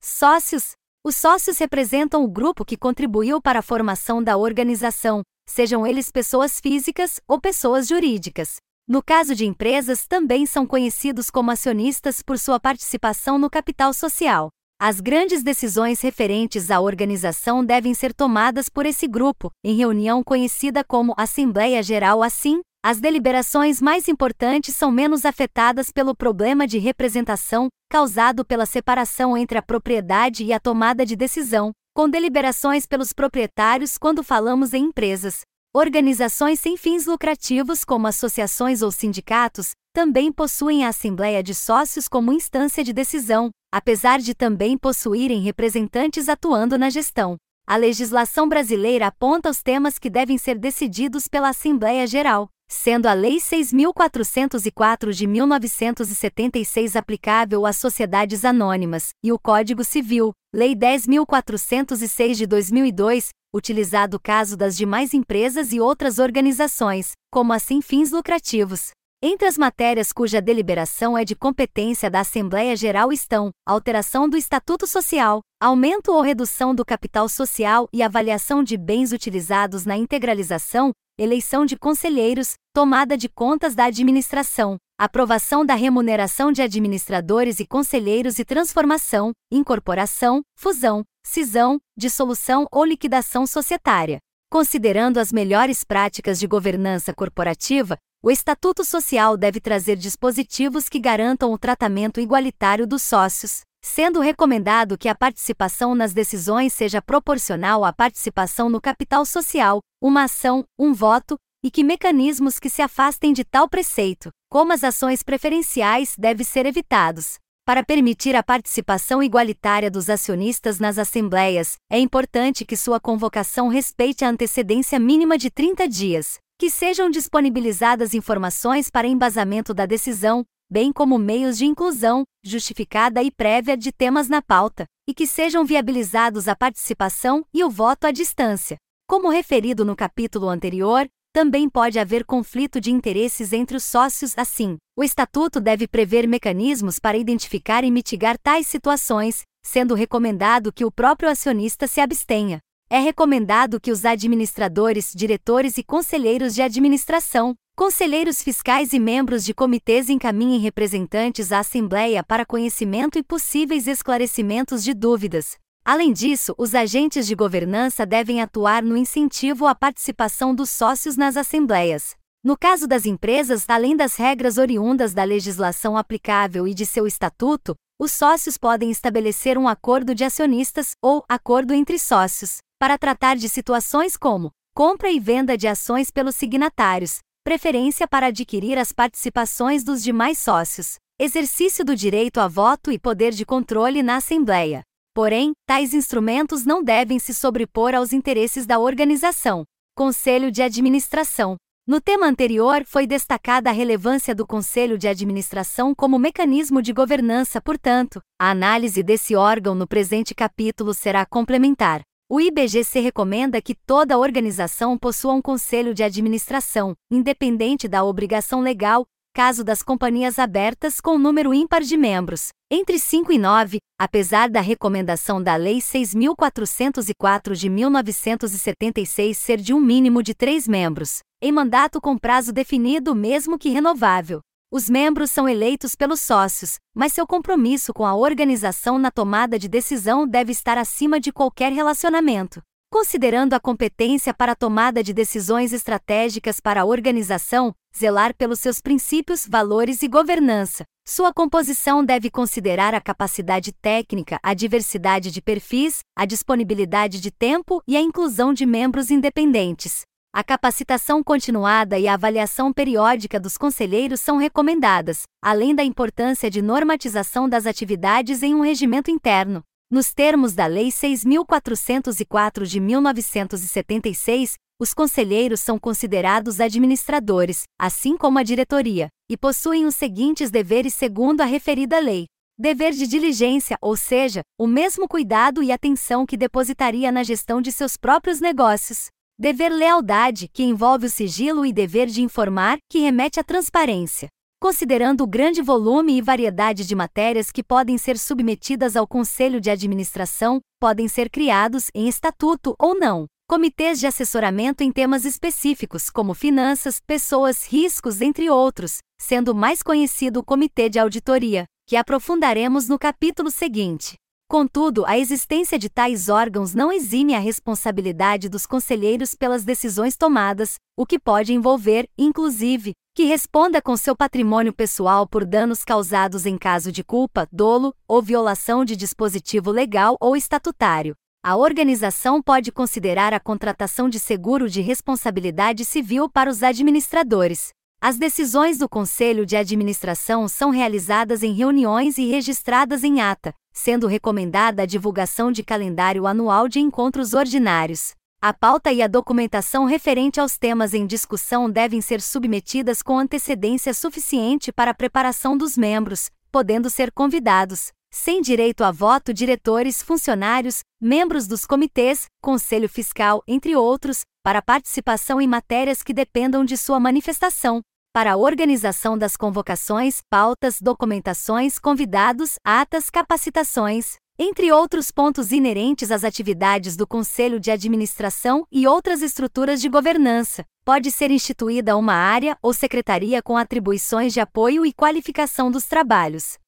Sócios. Os sócios representam o grupo que contribuiu para a formação da organização, sejam eles pessoas físicas ou pessoas jurídicas. No caso de empresas, também são conhecidos como acionistas por sua participação no capital social. As grandes decisões referentes à organização devem ser tomadas por esse grupo, em reunião conhecida como Assembleia Geral. Assim, as deliberações mais importantes são menos afetadas pelo problema de representação causado pela separação entre a propriedade e a tomada de decisão, com deliberações pelos proprietários quando falamos em empresas. Organizações sem fins lucrativos, como associações ou sindicatos, também possuem a Assembleia de Sócios como instância de decisão, apesar de também possuírem representantes atuando na gestão. A legislação brasileira aponta os temas que devem ser decididos pela Assembleia Geral, sendo a Lei 6.404 de 1976 aplicável às sociedades anônimas, e o Código Civil, Lei 10.406 de 2002, utilizado caso das demais empresas e outras organizações, como as sem fins lucrativos. Entre as matérias cuja deliberação é de competência da Assembleia Geral estão alteração do Estatuto Social, aumento ou redução do capital social e avaliação de bens utilizados na integralização, eleição de conselheiros, tomada de contas da administração, aprovação da remuneração de administradores e conselheiros e transformação, incorporação, fusão, cisão, dissolução ou liquidação societária. Considerando as melhores práticas de governança corporativa, o Estatuto Social deve trazer dispositivos que garantam o tratamento igualitário dos sócios, sendo recomendado que a participação nas decisões seja proporcional à participação no capital social, uma ação, um voto, e que mecanismos que se afastem de tal preceito, como as ações preferenciais, devem ser evitados. Para permitir a participação igualitária dos acionistas nas assembleias, é importante que sua convocação respeite a antecedência mínima de 30 dias, que sejam disponibilizadas informações para embasamento da decisão, bem como meios de inclusão, justificada e prévia de temas na pauta, e que sejam viabilizados a participação e o voto à distância. Como referido no capítulo anterior, também pode haver conflito de interesses entre os sócios assim. O estatuto deve prever mecanismos para identificar e mitigar tais situações, sendo recomendado que o próprio acionista se abstenha. É recomendado que os administradores, diretores e conselheiros de administração, conselheiros fiscais e membros de comitês encaminhem representantes à Assembleia para conhecimento e possíveis esclarecimentos de dúvidas. Além disso, os agentes de governança devem atuar no incentivo à participação dos sócios nas assembleias. No caso das empresas, além das regras oriundas da legislação aplicável e de seu estatuto, os sócios podem estabelecer um acordo de acionistas ou acordo entre sócios para tratar de situações como compra e venda de ações pelos signatários, preferência para adquirir as participações dos demais sócios, exercício do direito a voto e poder de controle na Assembleia. Porém, tais instrumentos não devem se sobrepor aos interesses da organização. Conselho de Administração. No tema anterior, foi destacada a relevância do Conselho de Administração como mecanismo de governança, portanto, a análise desse órgão no presente capítulo será complementar. O IBGC recomenda que toda organização possua um conselho de administração, independente da obrigação legal, caso das companhias abertas com número ímpar de membros, entre 5 e 9, apesar da recomendação da Lei 6.404 de 1976 ser de um mínimo de três membros, em mandato com prazo definido mesmo que renovável. Os membros são eleitos pelos sócios, mas seu compromisso com a organização na tomada de decisão deve estar acima de qualquer relacionamento. Considerando a competência para a tomada de decisões estratégicas para a organização, zelar pelos seus princípios, valores e governança. Sua composição deve considerar a capacidade técnica, a diversidade de perfis, a disponibilidade de tempo e a inclusão de membros independentes. A capacitação continuada e a avaliação periódica dos conselheiros são recomendadas, além da importância de normatização das atividades em um regimento interno. Nos termos da Lei 6.404 de 1976, os conselheiros são considerados administradores, assim como a diretoria, e possuem os seguintes deveres segundo a referida lei: dever de diligência, ou seja, o mesmo cuidado e atenção que depositaria na gestão de seus próprios negócios. Dever lealdade, que envolve o sigilo e dever de informar, que remete à transparência. Considerando o grande volume e variedade de matérias que podem ser submetidas ao Conselho de Administração, podem ser criados, em estatuto ou não, comitês de assessoramento em temas específicos, como finanças, pessoas, riscos, entre outros, sendo mais conhecido o Comitê de Auditoria, que aprofundaremos no capítulo seguinte. Contudo, a existência de tais órgãos não exime a responsabilidade dos conselheiros pelas decisões tomadas, o que pode envolver, inclusive, que responda com seu patrimônio pessoal por danos causados em caso de culpa, dolo ou violação de dispositivo legal ou estatutário. A organização pode considerar a contratação de seguro de responsabilidade civil para os administradores, as decisões do Conselho de Administração são realizadas em reuniões e registradas em ata, sendo recomendada a divulgação de calendário anual de encontros ordinários. A pauta e a documentação referente aos temas em discussão devem ser submetidas com antecedência suficiente para a preparação dos membros, podendo ser convidados, sem direito a voto, diretores, funcionários, membros dos comitês, conselho fiscal, entre outros, para participação em matérias que dependam de sua manifestação, para a organização das convocações, pautas, documentações, convidados, atas, capacitações, entre outros pontos inerentes às atividades do Conselho de Administração e outras estruturas de governança. Pode ser instituída uma área ou secretaria com atribuições de apoio e qualificação dos trabalhos.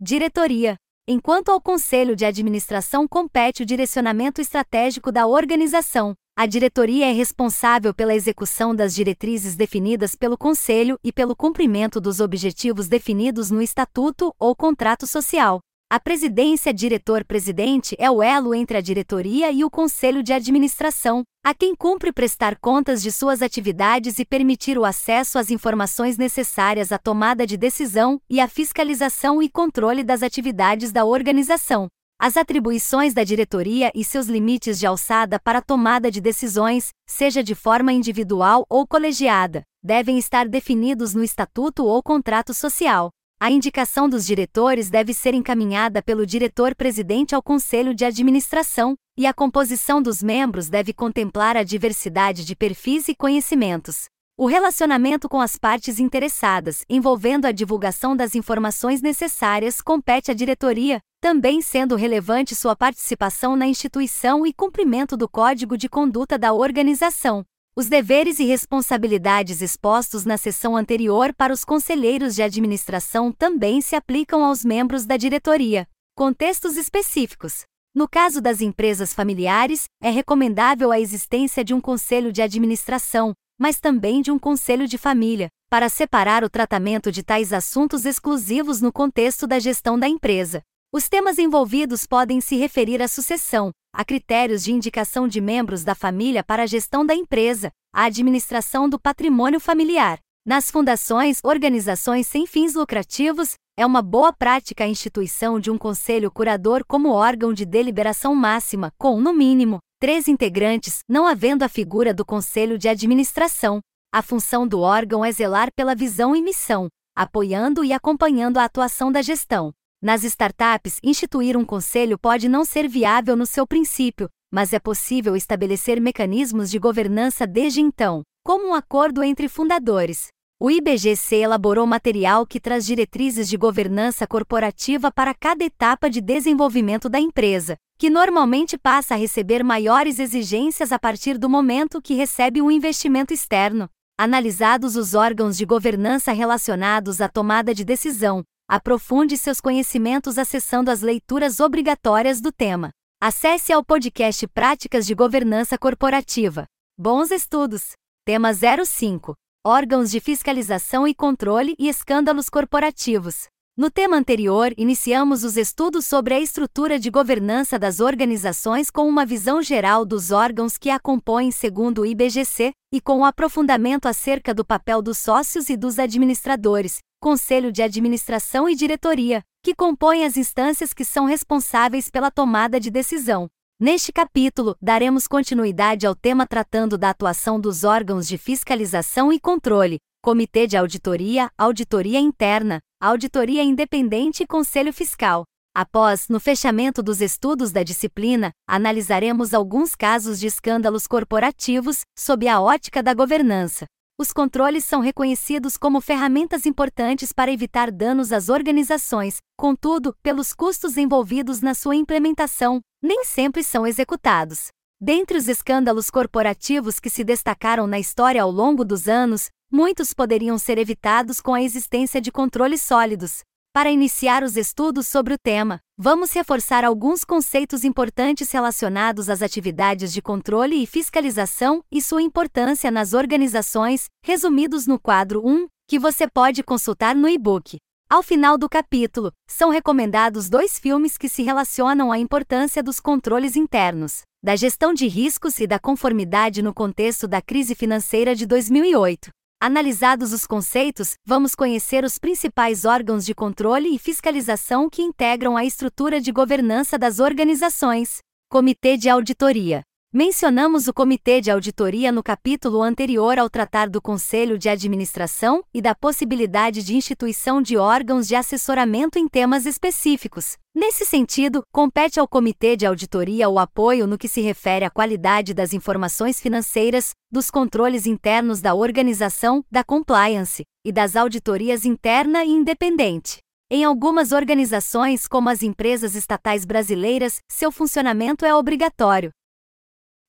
Diretoria. Enquanto ao Conselho de Administração compete o direcionamento estratégico da organização, a diretoria é responsável pela execução das diretrizes definidas pelo Conselho e pelo cumprimento dos objetivos definidos no Estatuto ou contrato social. A presidência diretor-presidente é o elo entre a diretoria e o conselho de administração, a quem cumpre prestar contas de suas atividades e permitir o acesso às informações necessárias à tomada de decisão e à fiscalização e controle das atividades da organização. As atribuições da diretoria e seus limites de alçada para a tomada de decisões, seja de forma individual ou colegiada, devem estar definidos no estatuto ou contrato social. A indicação dos diretores deve ser encaminhada pelo diretor-presidente ao conselho de administração, e a composição dos membros deve contemplar a diversidade de perfis e conhecimentos. O relacionamento com as partes interessadas, envolvendo a divulgação das informações necessárias, compete à diretoria, também sendo relevante sua participação na instituição e cumprimento do código de conduta da organização. Os deveres e responsabilidades expostos na sessão anterior para os conselheiros de administração também se aplicam aos membros da diretoria. Contextos específicos. No caso das empresas familiares, é recomendável a existência de um conselho de administração, mas também de um conselho de família, para separar o tratamento de tais assuntos exclusivos no contexto da gestão da empresa. Os temas envolvidos podem se referir à sucessão, a critérios de indicação de membros da família para a gestão da empresa, à administração do patrimônio familiar. Nas fundações, organizações sem fins lucrativos, é uma boa prática a instituição de um conselho curador como órgão de deliberação máxima, com, no mínimo, três integrantes, não havendo a figura do conselho de administração. A função do órgão é zelar pela visão e missão, apoiando e acompanhando a atuação da gestão. Nas startups, instituir um conselho pode não ser viável no seu princípio, mas é possível estabelecer mecanismos de governança desde então, como um acordo entre fundadores. O IBGC elaborou material que traz diretrizes de governança corporativa para cada etapa de desenvolvimento da empresa, que normalmente passa a receber maiores exigências a partir do momento que recebe um investimento externo. Analisados os órgãos de governança relacionados à tomada de decisão, aprofunde seus conhecimentos acessando as leituras obrigatórias do tema. Acesse ao podcast Práticas de Governança Corporativa. Bons estudos! Tema 05 órgãos de fiscalização e controle e escândalos corporativos. No tema anterior, iniciamos os estudos sobre a estrutura de governança das organizações com uma visão geral dos órgãos que a compõem segundo o IBGC, e com o um aprofundamento acerca do papel dos sócios e dos administradores, conselho de administração e diretoria, que compõem as instâncias que são responsáveis pela tomada de decisão. Neste capítulo, daremos continuidade ao tema tratando da atuação dos órgãos de fiscalização e controle, Comitê de Auditoria, Auditoria Interna, Auditoria Independente e Conselho Fiscal. Após, no fechamento dos estudos da disciplina, analisaremos alguns casos de escândalos corporativos, sob a ótica da governança. Os controles são reconhecidos como ferramentas importantes para evitar danos às organizações, contudo, pelos custos envolvidos na sua implementação, nem sempre são executados. Dentre os escândalos corporativos que se destacaram na história ao longo dos anos, muitos poderiam ser evitados com a existência de controles sólidos. Para iniciar os estudos sobre o tema, vamos reforçar alguns conceitos importantes relacionados às atividades de controle e fiscalização e sua importância nas organizações, resumidos no quadro 1, que você pode consultar no e-book. Ao final do capítulo, são recomendados dois filmes que se relacionam à importância dos controles internos, da gestão de riscos e da conformidade no contexto da crise financeira de 2008. Analisados os conceitos, vamos conhecer os principais órgãos de controle e fiscalização que integram a estrutura de governança das organizações. Comitê de Auditoria. Mencionamos o Comitê de Auditoria no capítulo anterior ao tratar do Conselho de Administração e da possibilidade de instituição de órgãos de assessoramento em temas específicos. Nesse sentido, compete ao Comitê de Auditoria o apoio no que se refere à qualidade das informações financeiras, dos controles internos da organização, da compliance e das auditorias interna e independente. Em algumas organizações, como as empresas estatais brasileiras, seu funcionamento é obrigatório.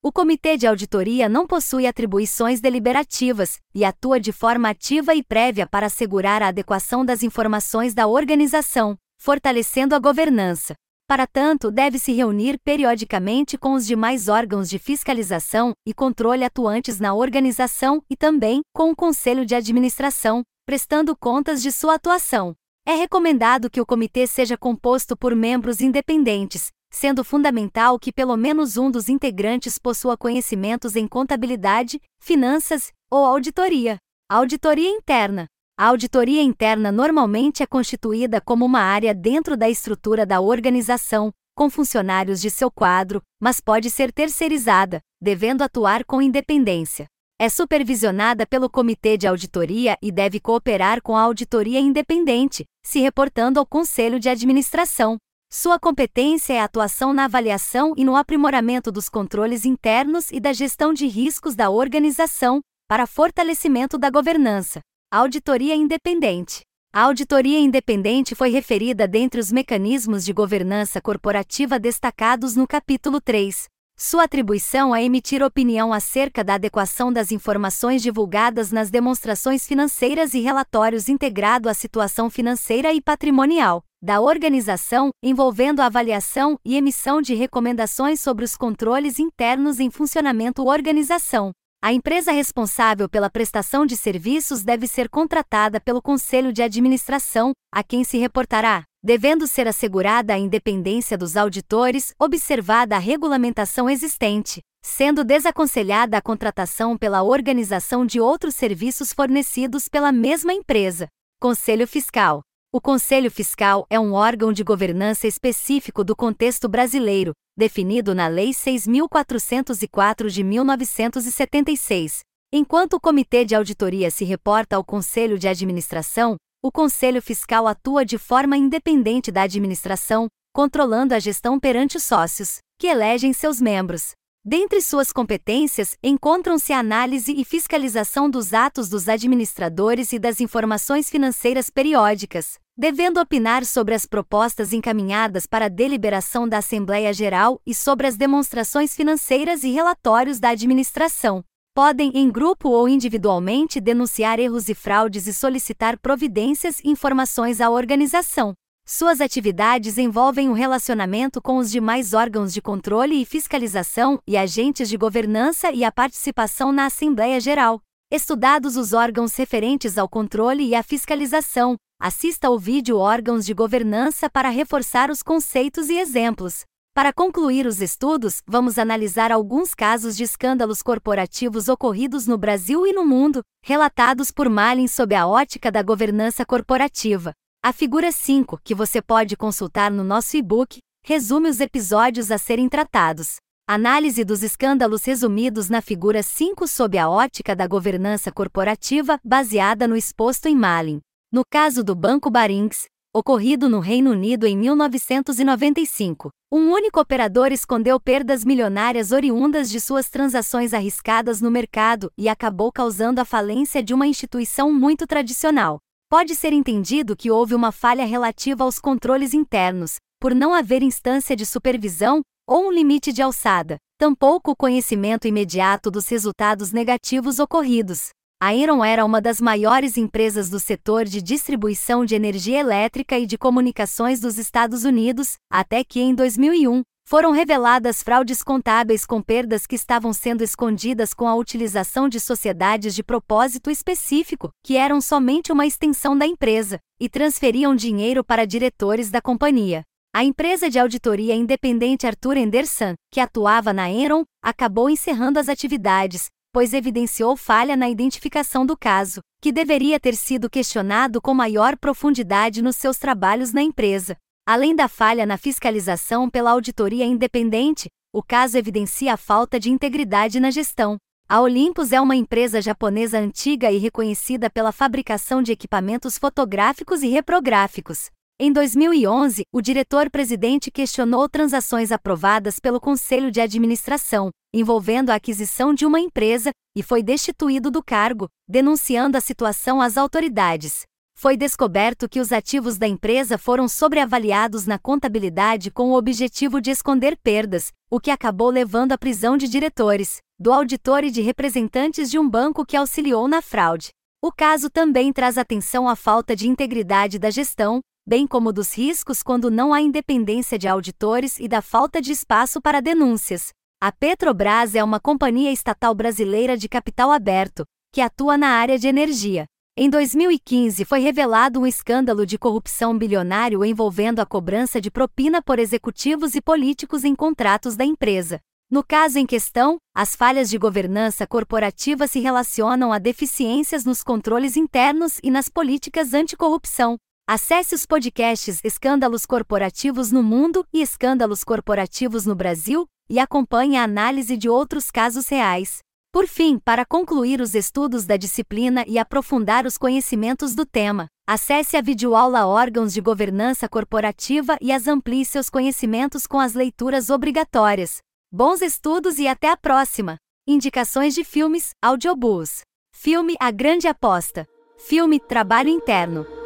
O Comitê de Auditoria não possui atribuições deliberativas e atua de forma ativa e prévia para assegurar a adequação das informações da organização, fortalecendo a governança. Para tanto, deve se reunir periodicamente com os demais órgãos de fiscalização e controle atuantes na organização e também com o Conselho de Administração, prestando contas de sua atuação. É recomendado que o comitê seja composto por membros independentes, sendo fundamental que pelo menos um dos integrantes possua conhecimentos em contabilidade, finanças ou auditoria. Auditoria interna. A auditoria interna normalmente é constituída como uma área dentro da estrutura da organização, com funcionários de seu quadro, mas pode ser terceirizada, devendo atuar com independência. É supervisionada pelo Comitê de Auditoria e deve cooperar com a auditoria independente, se reportando ao Conselho de Administração. Sua competência é a atuação na avaliação e no aprimoramento dos controles internos e da gestão de riscos da organização, para fortalecimento da governança. Auditoria independente. A auditoria independente foi referida dentre os mecanismos de governança corporativa destacados no capítulo 3. Sua atribuição é emitir opinião acerca da adequação das informações divulgadas nas demonstrações financeiras e relatórios integrado à situação financeira e patrimonial da organização, envolvendo a avaliação e emissão de recomendações sobre os controles internos em funcionamento organização. A empresa responsável pela prestação de serviços deve ser contratada pelo Conselho de Administração, a quem se reportará, devendo ser assegurada a independência dos auditores, observada a regulamentação existente, sendo desaconselhada a contratação pela organização de outros serviços fornecidos pela mesma empresa. Conselho Fiscal o Conselho Fiscal é um órgão de governança específico do contexto brasileiro, definido na Lei 6.404 de 1976. Enquanto o Comitê de Auditoria se reporta ao Conselho de Administração, o Conselho Fiscal atua de forma independente da administração, controlando a gestão perante os sócios, que elegem seus membros. Dentre suas competências, encontram-se a análise e fiscalização dos atos dos administradores e das informações financeiras periódicas, devendo opinar sobre as propostas encaminhadas para a deliberação da Assembleia Geral e sobre as demonstrações financeiras e relatórios da administração. Podem, em grupo ou individualmente, denunciar erros e fraudes e solicitar providências e informações à organização. Suas atividades envolvem o relacionamento com os demais órgãos de controle e fiscalização e agentes de governança e a participação na Assembleia Geral. Estudados os órgãos referentes ao controle e à fiscalização, assista ao vídeo Órgãos de Governança para reforçar os conceitos e exemplos. Para concluir os estudos, vamos analisar alguns casos de escândalos corporativos ocorridos no Brasil e no mundo, relatados por Malin sob a ótica da governança corporativa. A figura 5, que você pode consultar no nosso e-book, resume os episódios a serem tratados. Análise dos escândalos resumidos na figura 5 sob a ótica da governança corporativa, baseada no exposto em Malin. No caso do Banco Barings, ocorrido no Reino Unido em 1995, um único operador escondeu perdas milionárias oriundas de suas transações arriscadas no mercado e acabou causando a falência de uma instituição muito tradicional pode ser entendido que houve uma falha relativa aos controles internos, por não haver instância de supervisão ou um limite de alçada, tampouco o conhecimento imediato dos resultados negativos ocorridos. A Enron era uma das maiores empresas do setor de distribuição de energia elétrica e de comunicações dos Estados Unidos, até que em 2001, foram reveladas fraudes contábeis com perdas que estavam sendo escondidas com a utilização de sociedades de propósito específico, que eram somente uma extensão da empresa, e transferiam dinheiro para diretores da companhia. A empresa de auditoria independente Arthur Anderson, que atuava na Enron, acabou encerrando as atividades, pois evidenciou falha na identificação do caso, que deveria ter sido questionado com maior profundidade nos seus trabalhos na empresa. Além da falha na fiscalização pela auditoria independente, o caso evidencia a falta de integridade na gestão. A Olympus é uma empresa japonesa antiga e reconhecida pela fabricação de equipamentos fotográficos e reprográficos. Em 2011, o diretor-presidente questionou transações aprovadas pelo Conselho de Administração, envolvendo a aquisição de uma empresa, e foi destituído do cargo, denunciando a situação às autoridades foi descoberto que os ativos da empresa foram sobreavaliados na contabilidade com o objetivo de esconder perdas, o que acabou levando à prisão de diretores, do auditor e de representantes de um banco que auxiliou na fraude. O caso também traz atenção à falta de integridade da gestão, bem como dos riscos quando não há independência de auditores e da falta de espaço para denúncias. A Petrobras é uma companhia estatal brasileira de capital aberto, que atua na área de energia. Em 2015 foi revelado um escândalo de corrupção bilionário envolvendo a cobrança de propina por executivos e políticos em contratos da empresa. No caso em questão, as falhas de governança corporativa se relacionam a deficiências nos controles internos e nas políticas anticorrupção. Acesse os podcasts Escândalos Corporativos no Mundo e Escândalos Corporativos no Brasil e acompanhe a análise de outros casos reais. Por fim, para concluir os estudos da disciplina e aprofundar os conhecimentos do tema, acesse a videoaula Órgãos de Governança Corporativa e as amplie seus conhecimentos com as leituras obrigatórias. Bons estudos e até a próxima! Indicações de filmes, audiobooks. Filme A Grande Aposta. Filme Trabalho Interno.